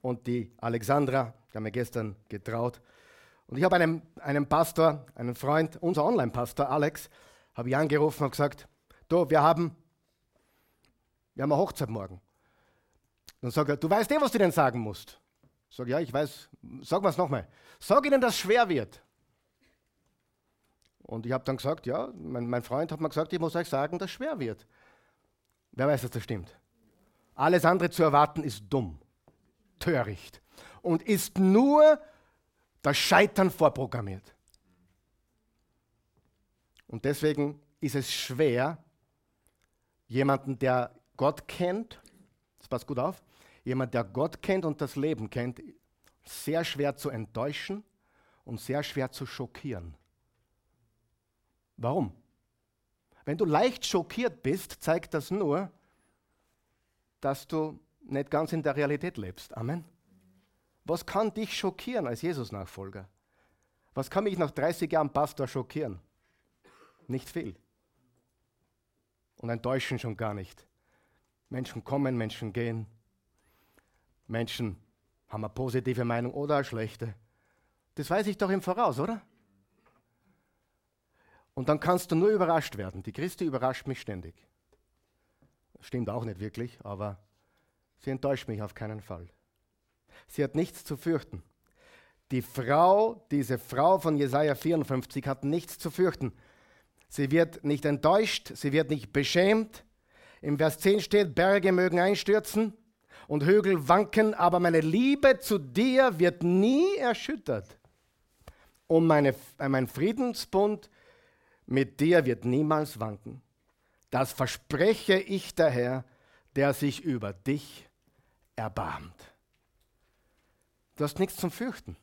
Und die Alexandra, die haben wir gestern getraut. Und ich habe einen, einen Pastor, einen Freund, unser Online-Pastor Alex, habe ich angerufen und gesagt, du, wir haben, wir haben eine Hochzeit morgen. Dann sagt er, du weißt eh, was du denn sagen musst. Sag, ja, ich weiß, sag es nochmal. Sag ihnen, dass es schwer wird. Und ich habe dann gesagt, ja, mein, mein, Freund hat mir gesagt, ich muss euch sagen, dass es schwer wird. Wer weiß, dass das stimmt? Alles andere zu erwarten ist dumm, töricht und ist nur das Scheitern vorprogrammiert. Und deswegen ist es schwer, jemanden, der Gott kennt, das passt gut auf, jemand, der Gott kennt und das Leben kennt, sehr schwer zu enttäuschen und sehr schwer zu schockieren. Warum? Wenn du leicht schockiert bist, zeigt das nur, dass du nicht ganz in der Realität lebst. Amen. Was kann dich schockieren als Jesus-Nachfolger? Was kann mich nach 30 Jahren Pastor schockieren? Nicht viel. Und enttäuschen schon gar nicht. Menschen kommen, Menschen gehen. Menschen haben eine positive Meinung oder eine schlechte. Das weiß ich doch im Voraus, oder? Und dann kannst du nur überrascht werden. Die Christi überrascht mich ständig. Stimmt auch nicht wirklich, aber sie enttäuscht mich auf keinen Fall. Sie hat nichts zu fürchten. Die Frau, diese Frau von Jesaja 54, hat nichts zu fürchten. Sie wird nicht enttäuscht, sie wird nicht beschämt. Im Vers 10 steht, Berge mögen einstürzen und Hügel wanken, aber meine Liebe zu dir wird nie erschüttert. Und meine, äh, mein Friedensbund mit dir wird niemals wanken. Das verspreche ich der Herr, der sich über dich erbarmt. Du hast nichts zum Fürchten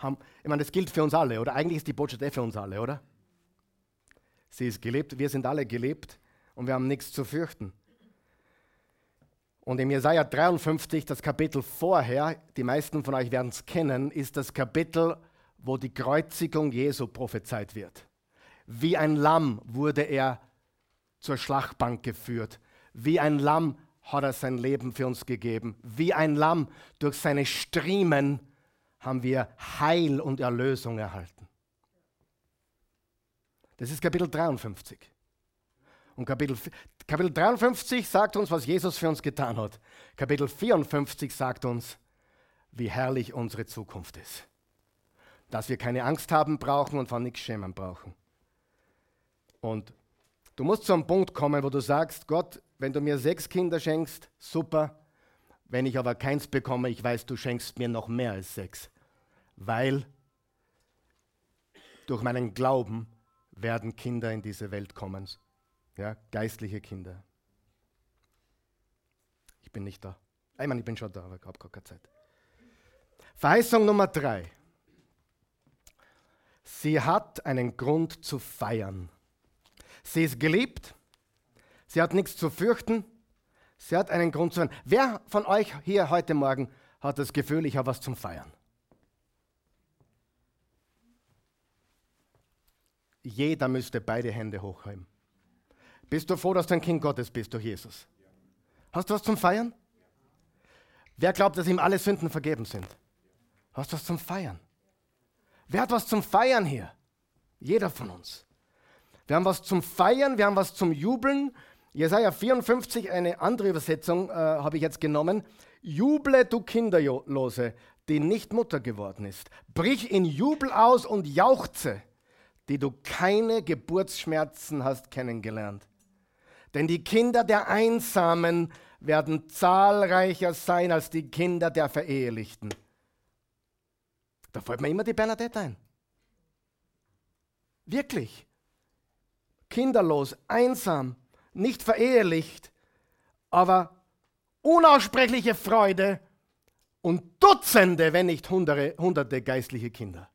ich meine, das gilt für uns alle, oder? Eigentlich ist die Botschaft eh für uns alle, oder? Sie ist gelebt, wir sind alle gelebt und wir haben nichts zu fürchten. Und im Jesaja 53, das Kapitel vorher, die meisten von euch werden es kennen, ist das Kapitel, wo die Kreuzigung Jesu prophezeit wird. Wie ein Lamm wurde er zur Schlachtbank geführt. Wie ein Lamm hat er sein Leben für uns gegeben. Wie ein Lamm durch seine Striemen haben wir Heil und Erlösung erhalten. Das ist Kapitel 53. Und Kapitel, Kapitel 53 sagt uns, was Jesus für uns getan hat. Kapitel 54 sagt uns, wie herrlich unsere Zukunft ist. Dass wir keine Angst haben brauchen und von nichts schämen brauchen. Und du musst zu einem Punkt kommen, wo du sagst, Gott, wenn du mir sechs Kinder schenkst, super, wenn ich aber keins bekomme, ich weiß, du schenkst mir noch mehr als sechs. Weil durch meinen Glauben werden Kinder in diese Welt kommen. Ja, geistliche Kinder. Ich bin nicht da. Ich meine, ich bin schon da, aber ich habe gar keine Zeit. Verheißung Nummer drei. Sie hat einen Grund zu feiern. Sie ist geliebt. Sie hat nichts zu fürchten. Sie hat einen Grund zu feiern. Wer von euch hier heute Morgen hat das Gefühl, ich habe was zum Feiern? Jeder müsste beide Hände hochheben. Bist du froh, dass du ein Kind Gottes bist durch Jesus? Hast du was zum Feiern? Wer glaubt, dass ihm alle Sünden vergeben sind? Hast du was zum Feiern? Wer hat was zum Feiern hier? Jeder von uns. Wir haben was zum Feiern, wir haben was zum Jubeln, Jesaja 54, eine andere Übersetzung äh, habe ich jetzt genommen. Juble, du Kinderlose, die nicht Mutter geworden ist. Brich in Jubel aus und jauchze, die du keine Geburtsschmerzen hast kennengelernt. Denn die Kinder der Einsamen werden zahlreicher sein als die Kinder der Verehelichten. Da fällt mir immer die Bernadette ein. Wirklich. Kinderlos, einsam, nicht verehelicht, aber unaussprechliche Freude und Dutzende, wenn nicht hunderte, hunderte geistliche Kinder.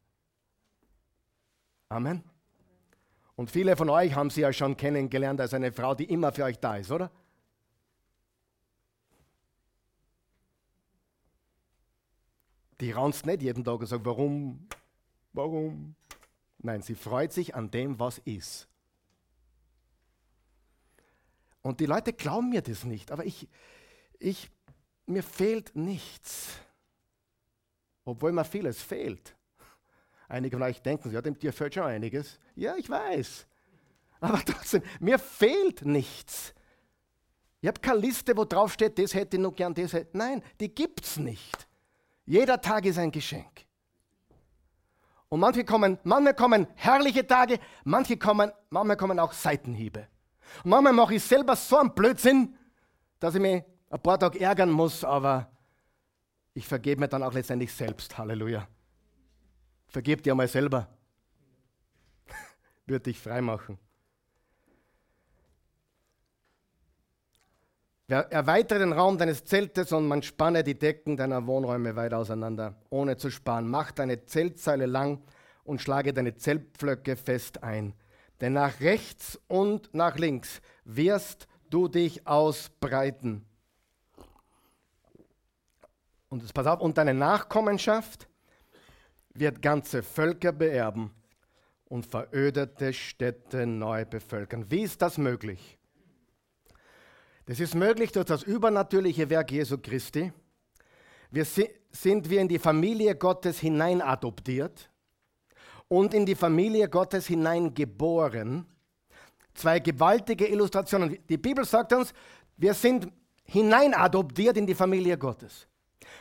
Amen. Und viele von euch haben sie ja schon kennengelernt als eine Frau, die immer für euch da ist, oder? Die raunzt nicht jeden Tag und sagt, warum, warum? Nein, sie freut sich an dem, was ist. Und die Leute glauben mir das nicht, aber ich, ich, mir fehlt nichts. Obwohl mir vieles fehlt. Einige von euch denken, ja, dem dir fehlt schon einiges. Ja, ich weiß. Aber [LAUGHS] trotzdem, mir fehlt nichts. Ich habe keine Liste, wo drauf steht, das hätte ich noch gern, das hätte. Nein, die gibt es nicht. Jeder Tag ist ein Geschenk. Und manche kommen, manchmal kommen herrliche Tage, manche kommen, manchmal kommen auch Seitenhiebe. Und manchmal mache ich selber so einen Blödsinn, dass ich mich ein paar Tage ärgern muss, aber ich vergebe mir dann auch letztendlich selbst. Halleluja. Vergib dir mal selber. [LAUGHS] Wird dich frei machen. Erweitere den Raum deines Zeltes und man spanne die Decken deiner Wohnräume weit auseinander, ohne zu sparen. Mach deine Zeltseile lang und schlage deine Zeltpflöcke fest ein denn nach rechts und nach links wirst du dich ausbreiten. Und pass auf, und deine Nachkommenschaft wird ganze Völker beerben und verödete Städte neu bevölkern. Wie ist das möglich? Das ist möglich durch das übernatürliche Werk Jesu Christi. Wir sind wir in die Familie Gottes hineinadoptiert und in die Familie Gottes hineingeboren. Zwei gewaltige Illustrationen. Die Bibel sagt uns, wir sind hineinadoptiert in die Familie Gottes.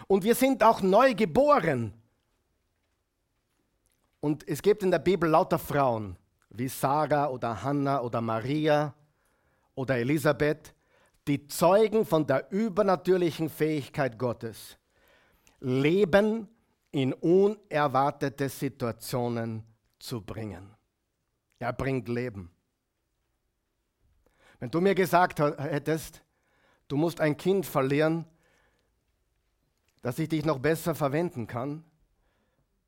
Und wir sind auch neu geboren. Und es gibt in der Bibel lauter Frauen, wie Sarah oder Hannah oder Maria oder Elisabeth, die Zeugen von der übernatürlichen Fähigkeit Gottes, Leben in unerwartete Situationen zu bringen. Er bringt Leben. Wenn du mir gesagt hättest, du musst ein Kind verlieren, dass ich dich noch besser verwenden kann,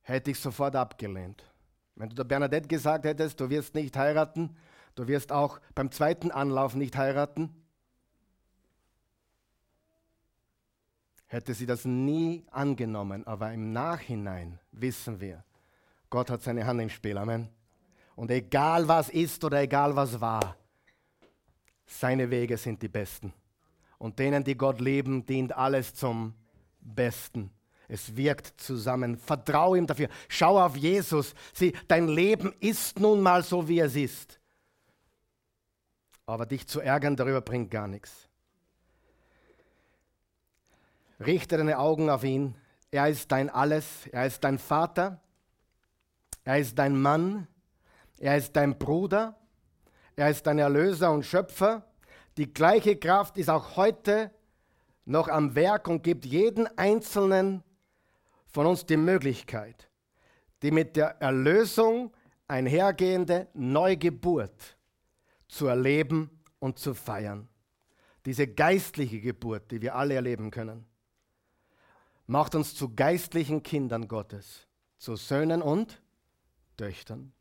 hätte ich sofort abgelehnt. Wenn du der Bernadette gesagt hättest, du wirst nicht heiraten, du wirst auch beim zweiten Anlauf nicht heiraten, hätte sie das nie angenommen. Aber im Nachhinein wissen wir, Gott hat seine Hand im Spiel. Amen. Und egal was ist oder egal was war, seine Wege sind die besten. Und denen, die Gott lieben, dient alles zum Besten. Es wirkt zusammen. Vertraue ihm dafür. Schau auf Jesus. Sieh, dein Leben ist nun mal so, wie es ist. Aber dich zu ärgern darüber bringt gar nichts. Richte deine Augen auf ihn. Er ist dein Alles. Er ist dein Vater. Er ist dein Mann. Er ist dein Bruder. Er ist dein Erlöser und Schöpfer. Die gleiche Kraft ist auch heute noch am Werk und gibt jeden Einzelnen von uns die Möglichkeit, die mit der Erlösung einhergehende Neugeburt zu erleben und zu feiern. Diese geistliche Geburt, die wir alle erleben können, macht uns zu geistlichen Kindern Gottes, zu Söhnen und Töchtern.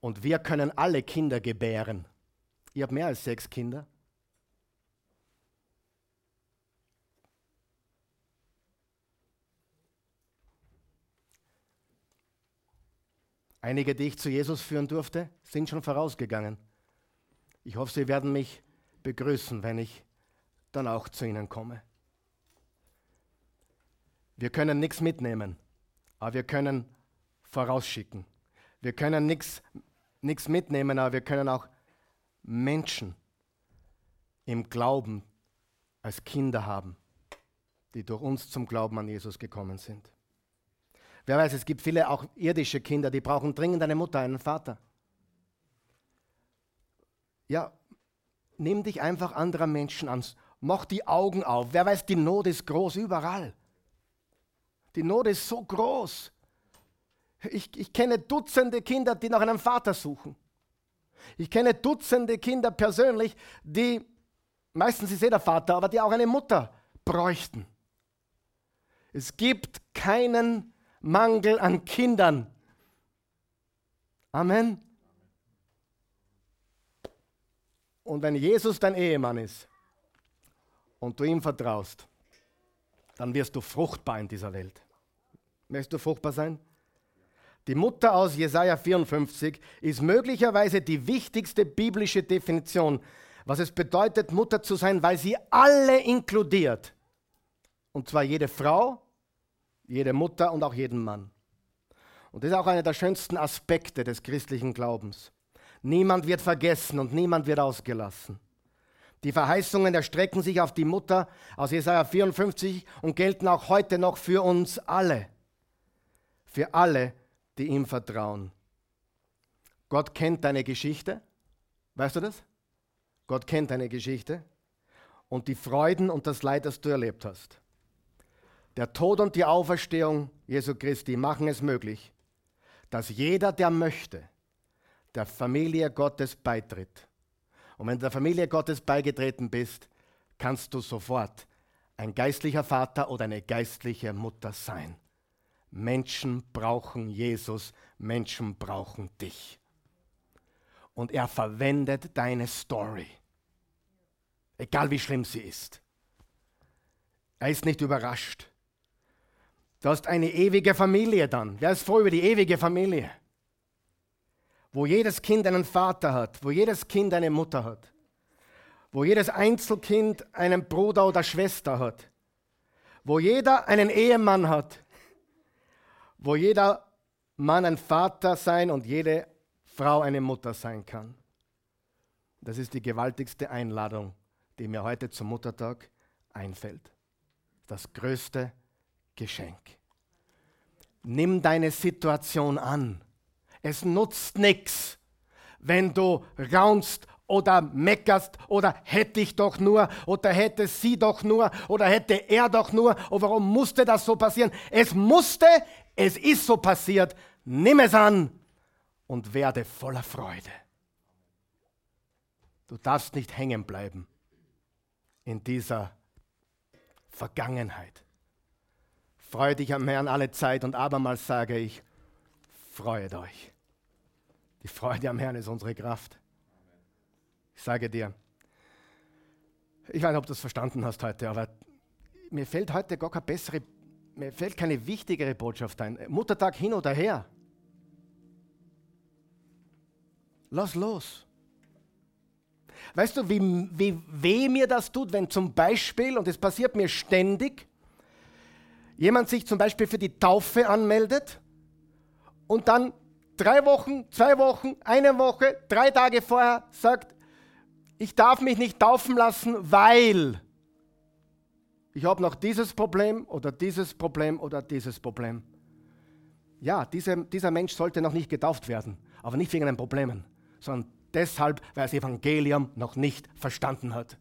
Und wir können alle Kinder gebären. Ihr habt mehr als sechs Kinder. Einige, die ich zu Jesus führen durfte, sind schon vorausgegangen. Ich hoffe, sie werden mich begrüßen, wenn ich dann auch zu ihnen komme. Wir können nichts mitnehmen, aber wir können vorausschicken. Wir können nichts mitnehmen, aber wir können auch Menschen im Glauben als Kinder haben, die durch uns zum Glauben an Jesus gekommen sind. Wer weiß, es gibt viele auch irdische Kinder, die brauchen dringend eine Mutter, einen Vater. Ja, nimm dich einfach anderer Menschen an. Mach die Augen auf. Wer weiß, die Not ist groß überall. Die Not ist so groß. Ich, ich kenne Dutzende Kinder, die nach einem Vater suchen. Ich kenne Dutzende Kinder persönlich, die, meistens ist eh der Vater, aber die auch eine Mutter bräuchten. Es gibt keinen Mangel an Kindern. Amen. Und wenn Jesus dein Ehemann ist und du ihm vertraust, dann wirst du fruchtbar in dieser Welt. Möchtest du fruchtbar sein? Die Mutter aus Jesaja 54 ist möglicherweise die wichtigste biblische Definition, was es bedeutet, Mutter zu sein, weil sie alle inkludiert. Und zwar jede Frau, jede Mutter und auch jeden Mann. Und das ist auch einer der schönsten Aspekte des christlichen Glaubens. Niemand wird vergessen und niemand wird ausgelassen. Die Verheißungen erstrecken sich auf die Mutter aus Jesaja 54 und gelten auch heute noch für uns alle. Für alle, die ihm vertrauen. Gott kennt deine Geschichte. Weißt du das? Gott kennt deine Geschichte und die Freuden und das Leid, das du erlebt hast. Der Tod und die Auferstehung Jesu Christi machen es möglich, dass jeder, der möchte, der Familie Gottes beitritt. Und wenn du der Familie Gottes beigetreten bist, kannst du sofort ein geistlicher Vater oder eine geistliche Mutter sein. Menschen brauchen Jesus, Menschen brauchen dich. Und er verwendet deine Story, egal wie schlimm sie ist. Er ist nicht überrascht. Du hast eine ewige Familie dann. Wer ist froh über die ewige Familie? Wo jedes Kind einen Vater hat, wo jedes Kind eine Mutter hat, wo jedes Einzelkind einen Bruder oder Schwester hat, wo jeder einen Ehemann hat, wo jeder Mann ein Vater sein und jede Frau eine Mutter sein kann. Das ist die gewaltigste Einladung, die mir heute zum Muttertag einfällt. Das größte Geschenk. Nimm deine Situation an. Es nutzt nichts, wenn du raunst oder meckerst oder hätte ich doch nur oder hätte sie doch nur oder hätte er doch nur und warum musste das so passieren? Es musste, es ist so passiert. Nimm es an und werde voller Freude. Du darfst nicht hängen bleiben in dieser Vergangenheit. Freue dich am Herrn alle Zeit und abermals sage ich, freut euch. Die Freude am Herrn ist unsere Kraft. Ich sage dir, ich weiß nicht, ob du es verstanden hast heute, aber mir fällt heute gar keine bessere, mir fällt keine wichtigere Botschaft ein. Muttertag hin oder her. Lass los. Weißt du, wie, wie weh mir das tut, wenn zum Beispiel, und es passiert mir ständig, jemand sich zum Beispiel für die Taufe anmeldet und dann drei Wochen, zwei Wochen, eine Woche, drei Tage vorher sagt, ich darf mich nicht taufen lassen, weil ich habe noch dieses Problem oder dieses Problem oder dieses Problem. Ja, diese, dieser Mensch sollte noch nicht getauft werden, aber nicht wegen den Problemen, sondern deshalb, weil er das Evangelium noch nicht verstanden hat.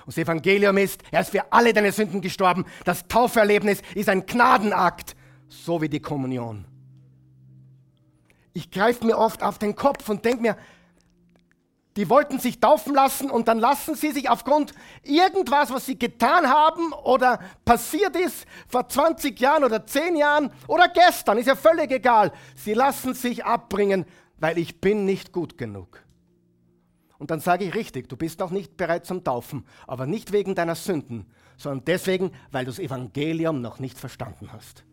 Und das Evangelium ist, er ist für alle deine Sünden gestorben. Das Tauferlebnis ist ein Gnadenakt, so wie die Kommunion. Ich greife mir oft auf den Kopf und denke mir, die wollten sich taufen lassen und dann lassen sie sich aufgrund irgendwas, was sie getan haben oder passiert ist vor 20 Jahren oder 10 Jahren oder gestern, ist ja völlig egal. Sie lassen sich abbringen, weil ich bin nicht gut genug. Und dann sage ich richtig, du bist noch nicht bereit zum Taufen, aber nicht wegen deiner Sünden, sondern deswegen, weil du das Evangelium noch nicht verstanden hast.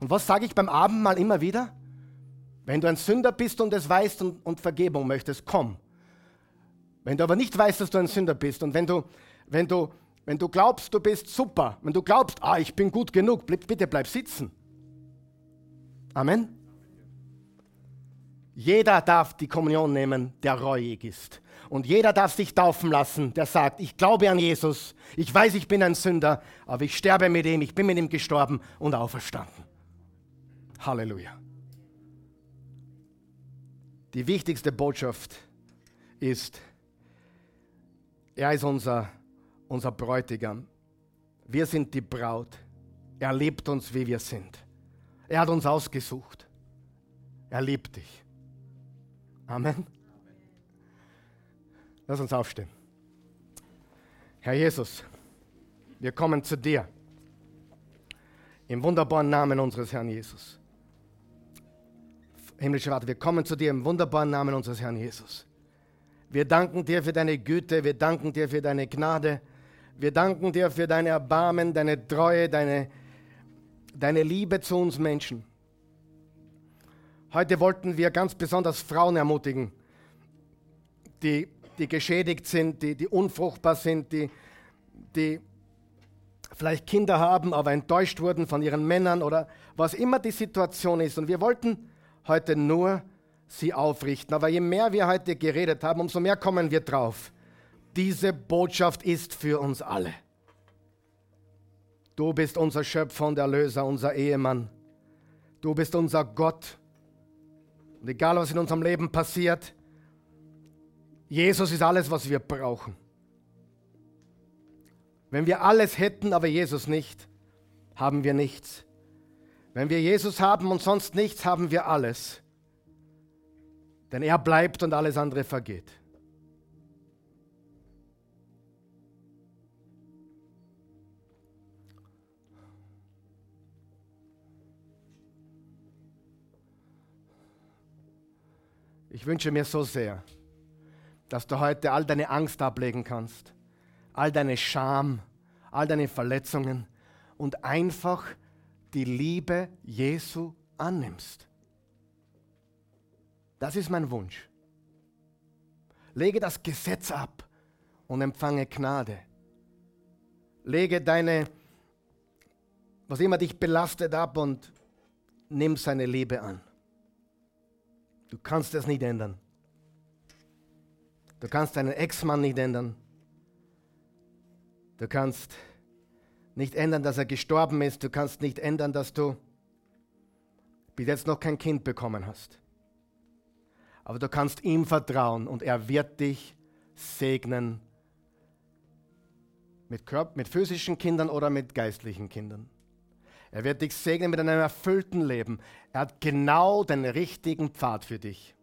Und was sage ich beim Abendmahl immer wieder? Wenn du ein Sünder bist und es weißt und, und Vergebung möchtest, komm. Wenn du aber nicht weißt, dass du ein Sünder bist und wenn du, wenn du, wenn du glaubst, du bist super, wenn du glaubst, ah, ich bin gut genug, bitte bleib sitzen. Amen. Jeder darf die Kommunion nehmen, der reuig ist. Und jeder darf sich taufen lassen, der sagt, ich glaube an Jesus, ich weiß, ich bin ein Sünder, aber ich sterbe mit ihm, ich bin mit ihm gestorben und auferstanden. Halleluja. Die wichtigste Botschaft ist, er ist unser, unser Bräutigam. Wir sind die Braut. Er liebt uns, wie wir sind. Er hat uns ausgesucht. Er liebt dich. Amen. Lass uns aufstehen. Herr Jesus, wir kommen zu dir. Im wunderbaren Namen unseres Herrn Jesus. Himmlischer Vater, wir kommen zu dir im wunderbaren Namen unseres Herrn Jesus. Wir danken dir für deine Güte, wir danken dir für deine Gnade, wir danken dir für deine Erbarmen, deine Treue, deine, deine Liebe zu uns Menschen. Heute wollten wir ganz besonders Frauen ermutigen, die, die geschädigt sind, die, die unfruchtbar sind, die, die vielleicht Kinder haben, aber enttäuscht wurden von ihren Männern oder was immer die Situation ist. Und wir wollten heute nur sie aufrichten. Aber je mehr wir heute geredet haben, umso mehr kommen wir drauf. Diese Botschaft ist für uns alle. Du bist unser Schöpfer und Erlöser, unser Ehemann. Du bist unser Gott. Und egal, was in unserem Leben passiert, Jesus ist alles, was wir brauchen. Wenn wir alles hätten, aber Jesus nicht, haben wir nichts. Wenn wir Jesus haben und sonst nichts, haben wir alles. Denn er bleibt und alles andere vergeht. Ich wünsche mir so sehr, dass du heute all deine Angst ablegen kannst, all deine Scham, all deine Verletzungen und einfach die Liebe Jesu annimmst. Das ist mein Wunsch. Lege das Gesetz ab und empfange Gnade. Lege deine, was immer dich belastet, ab und nimm seine Liebe an. Du kannst es nicht ändern. Du kannst deinen Ex-Mann nicht ändern. Du kannst nicht ändern, dass er gestorben ist. Du kannst nicht ändern, dass du bis jetzt noch kein Kind bekommen hast. Aber du kannst ihm vertrauen und er wird dich segnen mit, Körper, mit physischen Kindern oder mit geistlichen Kindern. Er wird dich segnen mit einem erfüllten Leben. Er hat genau den richtigen Pfad für dich.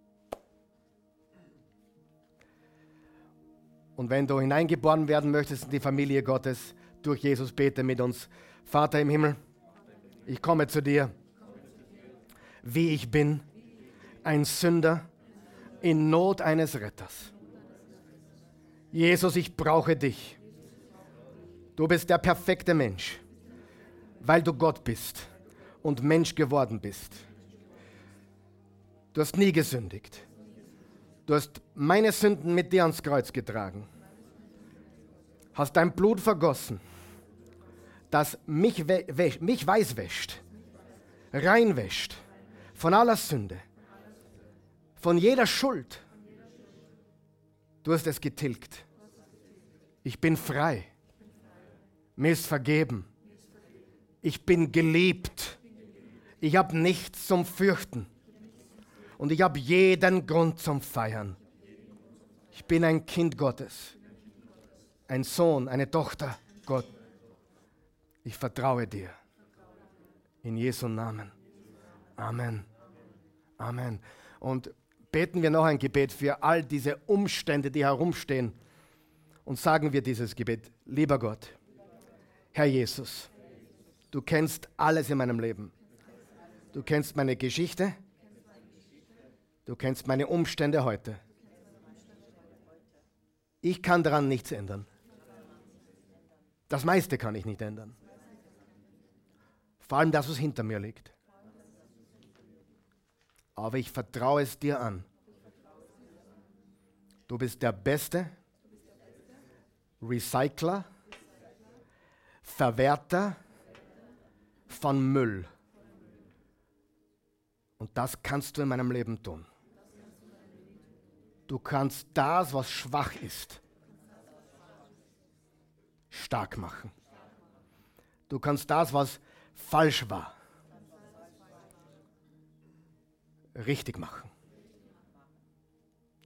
Und wenn du hineingeboren werden möchtest in die Familie Gottes, durch Jesus bete mit uns. Vater im Himmel, ich komme zu dir, wie ich bin, ein Sünder in Not eines Retters. Jesus, ich brauche dich. Du bist der perfekte Mensch, weil du Gott bist und Mensch geworden bist. Du hast nie gesündigt. Du hast meine Sünden mit dir ans Kreuz getragen. Hast dein Blut vergossen, das mich, mich weiß wäscht, reinwäscht von aller Sünde, von jeder Schuld. Du hast es getilgt. Ich bin frei. Mir ist vergeben. Ich bin geliebt. Ich habe nichts zum Fürchten. Und ich habe jeden Grund zum Feiern. Ich bin ein Kind Gottes. Ein Sohn, eine Tochter Gott. Ich vertraue dir. In Jesu Namen. Amen. Amen. Und beten wir noch ein Gebet für all diese Umstände, die herumstehen. Und sagen wir dieses Gebet. Lieber Gott, Herr Jesus, du kennst alles in meinem Leben. Du kennst meine Geschichte. Du kennst meine Umstände heute. Ich kann daran nichts ändern. Das meiste kann ich nicht ändern. Vor allem das, was hinter mir liegt. Aber ich vertraue es dir an. Du bist der beste Recycler Verwerter von Müll. Und das kannst du in meinem Leben tun. Du kannst das, was schwach ist, stark machen. Du kannst das, was falsch war, richtig machen.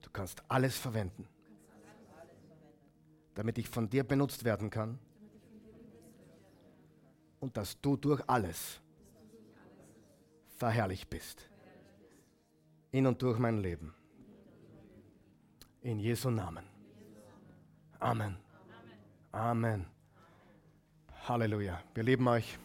Du kannst alles verwenden, damit ich von dir benutzt werden kann und dass du durch alles verherrlicht bist. In und durch mein Leben. In Jesu Namen. Amen. Amen. Halleluja. Wir lieben euch.